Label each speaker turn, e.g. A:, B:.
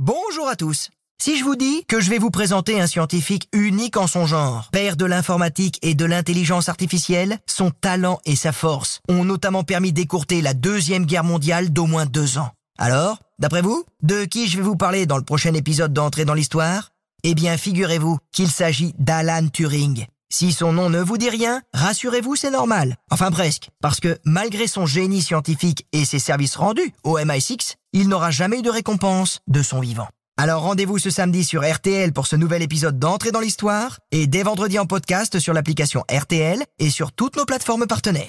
A: Bonjour à tous. Si je vous dis que je vais vous présenter un scientifique unique en son genre, père de l'informatique et de l'intelligence artificielle, son talent et sa force ont notamment permis d'écourter la Deuxième Guerre mondiale d'au moins deux ans. Alors, d'après vous, de qui je vais vous parler dans le prochain épisode d'Entrée dans l'Histoire? Eh bien, figurez-vous qu'il s'agit d'Alan Turing. Si son nom ne vous dit rien, rassurez-vous, c'est normal. Enfin presque, parce que malgré son génie scientifique et ses services rendus au MI6, il n'aura jamais eu de récompense de son vivant. Alors rendez-vous ce samedi sur RTL pour ce nouvel épisode d'Entrée dans l'Histoire et dès vendredi en podcast sur l'application RTL et sur toutes nos plateformes partenaires.